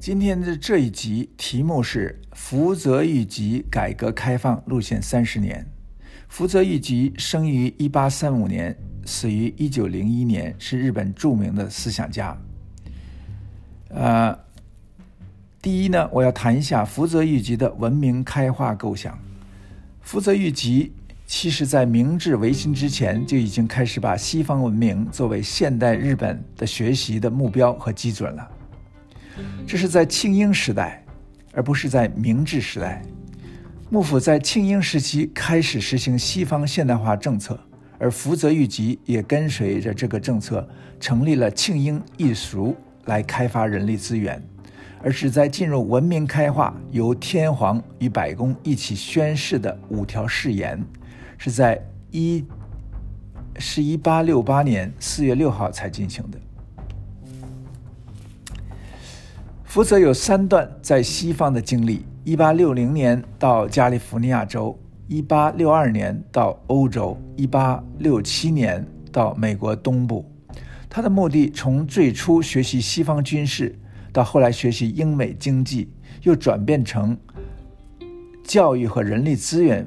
今天的这一集题目是福泽谕吉改革开放路线三十年。福泽谕吉生于一八三五年，死于一九零一年，是日本著名的思想家。呃，第一呢，我要谈一下福泽谕吉的文明开化构想。福泽谕吉其实在明治维新之前就已经开始把西方文明作为现代日本的学习的目标和基准了。这是在庆应时代，而不是在明治时代。幕府在庆应时期开始实行西方现代化政策，而福泽谕吉也跟随着这个政策，成立了庆应义塾来开发人力资源。而是在进入文明开化，由天皇与百宫一起宣誓的五条誓言，是在一是一八六八年四月六号才进行的。福泽有三段在西方的经历：一八六零年到加利福尼亚州，一八六二年到欧洲，一八六七年到美国东部。他的目的从最初学习西方军事，到后来学习英美经济，又转变成教育和人力资源。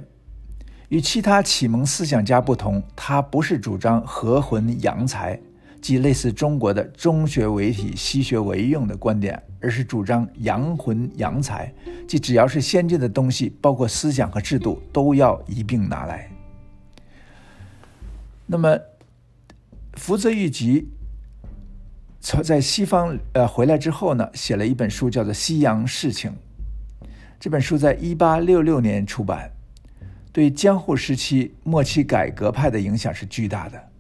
与其他启蒙思想家不同，他不是主张和魂洋才。即类似中国的“中学为体，西学为用”的观点，而是主张洋魂洋才，即只要是先进的东西，包括思想和制度，都要一并拿来。那么，福泽谕吉从在西方呃回来之后呢，写了一本书，叫做《西洋事情》。这本书在一八六六年出版，对江户时期末期改革派的影响是巨大的。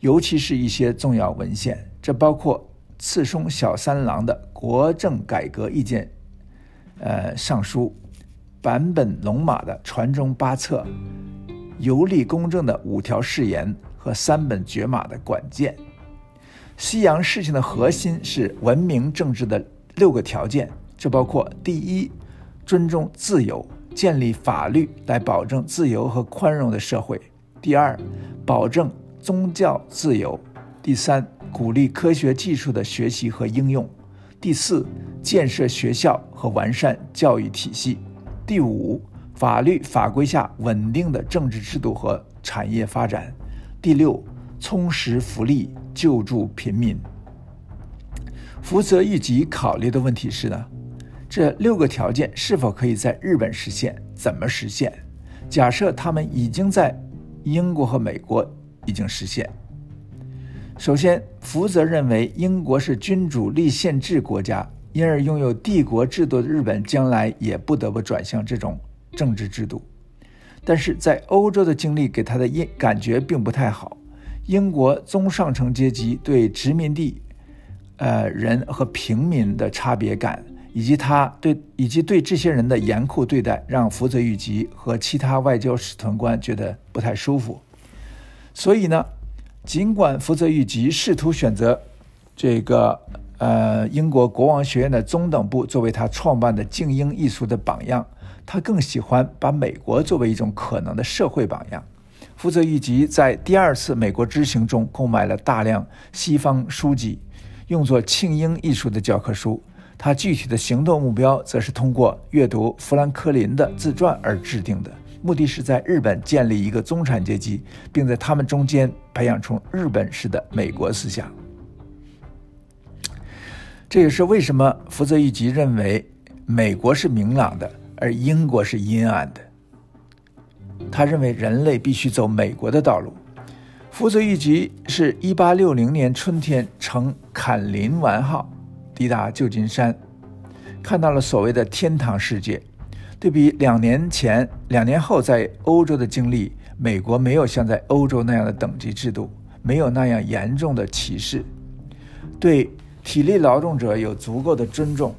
尤其是一些重要文献，这包括次松小三郎的《国政改革意见》，呃，上书；坂本龙马的《传中八策》，游历公正的五条誓言和三本绝马的管见。西洋事情的核心是文明政治的六个条件，这包括：第一，尊重自由，建立法律来保证自由和宽容的社会；第二，保证。宗教自由，第三，鼓励科学技术的学习和应用；第四，建设学校和完善教育体系；第五，法律法规下稳定的政治制度和产业发展；第六，充实福利，救助贫民。福泽谕吉考虑的问题是呢，这六个条件是否可以在日本实现？怎么实现？假设他们已经在英国和美国。已经实现。首先，福泽认为英国是君主立宪制国家，因而拥有帝国制度的日本将来也不得不转向这种政治制度。但是在欧洲的经历给他的印感觉并不太好。英国中上层阶级对殖民地，呃人和平民的差别感，以及他对以及对这些人的严酷对待，让福泽谕吉和其他外交使团官觉得不太舒服。所以呢，尽管福泽谕吉试图选择这个呃英国国王学院的中等部作为他创办的静英艺术的榜样，他更喜欢把美国作为一种可能的社会榜样。福泽谕吉在第二次美国之行中购买了大量西方书籍，用作庆英艺术的教科书。他具体的行动目标则是通过阅读富兰克林的自传而制定的。目的是在日本建立一个中产阶级，并在他们中间培养出日本式的美国思想。这也是为什么福泽谕吉认为美国是明朗的，而英国是阴暗的。他认为人类必须走美国的道路。福泽谕吉是一八六零年春天乘坎林丸号抵达旧金山，看到了所谓的天堂世界。对比两年前、两年后在欧洲的经历，美国没有像在欧洲那样的等级制度，没有那样严重的歧视，对体力劳动者有足够的尊重，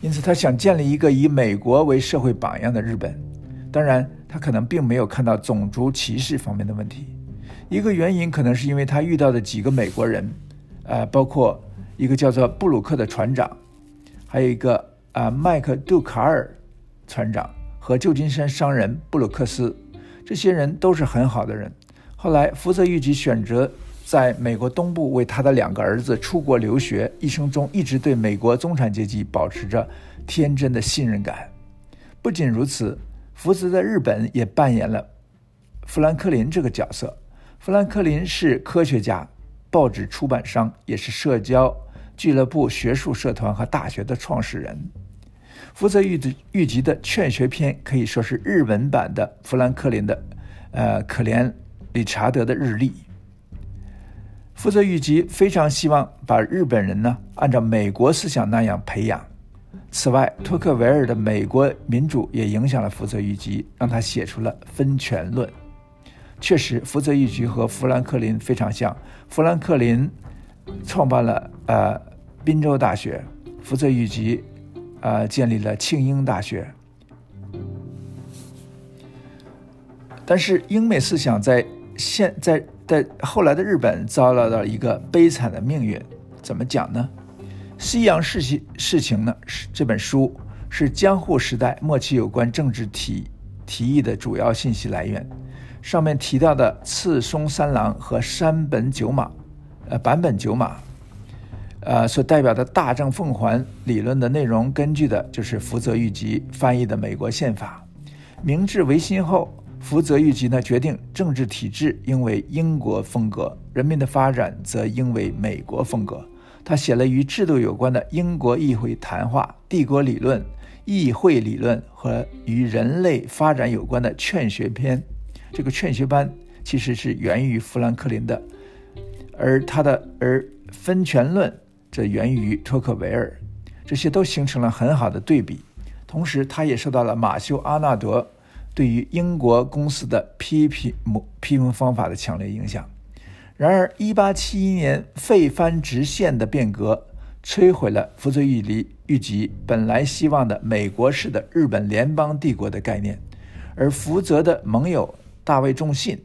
因此他想建立一个以美国为社会榜样的日本。当然，他可能并没有看到种族歧视方面的问题。一个原因可能是因为他遇到的几个美国人，呃，包括一个叫做布鲁克的船长，还有一个啊麦克杜卡尔。船长和旧金山商人布鲁克斯，这些人都是很好的人。后来福泽谕吉选择在美国东部为他的两个儿子出国留学，一生中一直对美国中产阶级保持着天真的信任感。不仅如此，福泽在日本也扮演了富兰克林这个角色。富兰克林是科学家、报纸出版商，也是社交俱乐部、学术社团和大学的创始人。福泽谕谕吉的《劝学篇》可以说是日文版的富兰克林的，呃，可怜理查德的日历。福泽谕吉非常希望把日本人呢按照美国思想那样培养。此外，托克维尔的美国民主也影响了福泽谕吉，让他写出了《分权论》。确实，福泽谕吉和富兰克林非常像。富兰克林创办了呃宾州大学，福泽谕吉呃建立了庆应大学。但是，英美思想在现在在后来的日本遭到了一个悲惨的命运。怎么讲呢？西洋事情事情呢？是这本书是江户时代末期有关政治体提议的主要信息来源。上面提到的次松三郎和山本九马，呃，坂本九马，呃，所代表的大政奉还理论的内容，根据的就是福泽谕吉翻译的美国宪法。明治维新后，福泽谕吉呢决定政治体制应为英国风格，人民的发展则应为美国风格。他写了与制度有关的《英国议会谈话》《帝国理论》《议会理论》和与人类发展有关的《劝学篇》。这个劝学班其实是源于富兰克林的，而他的而分权论这源于托克维尔，这些都形成了很好的对比。同时，他也受到了马修阿纳德对于英国公司的批评批评方法的强烈影响。然而，1871年废藩直线的变革摧毁了福泽谕吉预吉本来希望的美国式的日本联邦帝国的概念，而福泽的盟友大卫仲信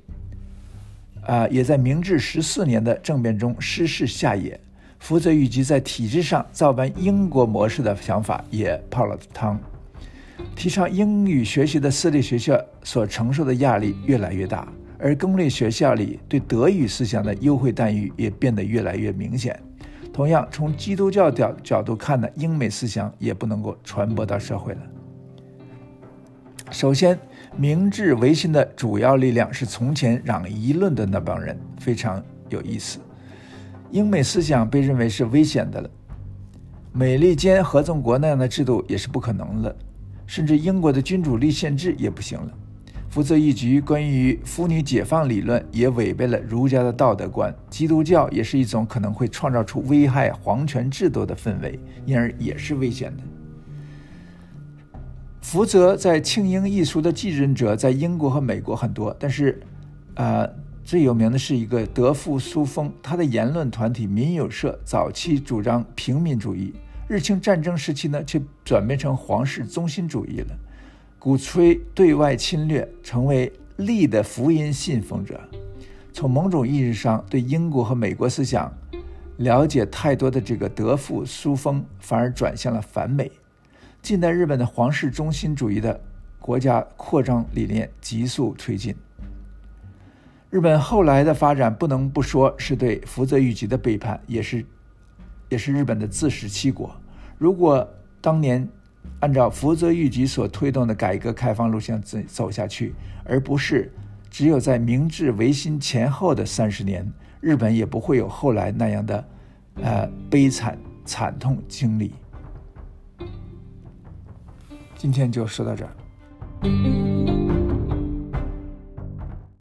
啊，也在明治十四年的政变中失势下野。福泽谕吉在体制上照搬英国模式的想法也泡了汤，提倡英语学习的私立学校所承受的压力越来越大。而公立学校里对德语思想的优惠待遇也变得越来越明显。同样，从基督教角角度看呢，英美思想也不能够传播到社会了。首先，明治维新的主要力量是从前攘夷论的那帮人，非常有意思。英美思想被认为是危险的了，美利坚合众国那样的制度也是不可能了，甚至英国的君主立宪制也不行了。福泽谕吉关于妇女解放理论也违背了儒家的道德观，基督教也是一种可能会创造出危害皇权制度的氛围，因而也是危险的。福泽在庆应一书的继任者在英国和美国很多，但是，呃，最有名的是一个德富苏峰，他的言论团体民友社早期主张平民主义，日清战争时期呢却转变成皇室中心主义了。鼓吹对外侵略，成为利的福音信奉者。从某种意义上，对英国和美国思想了解太多的这个德富苏风，反而转向了反美。近代日本的皇室中心主义的国家扩张理念急速推进。日本后来的发展，不能不说是对福泽谕吉的背叛，也是，也是日本的自食其果。如果当年，按照福泽谕吉所推动的改革开放路线走走下去，而不是只有在明治维新前后的三十年，日本也不会有后来那样的呃悲惨惨痛经历。今天就说到这儿。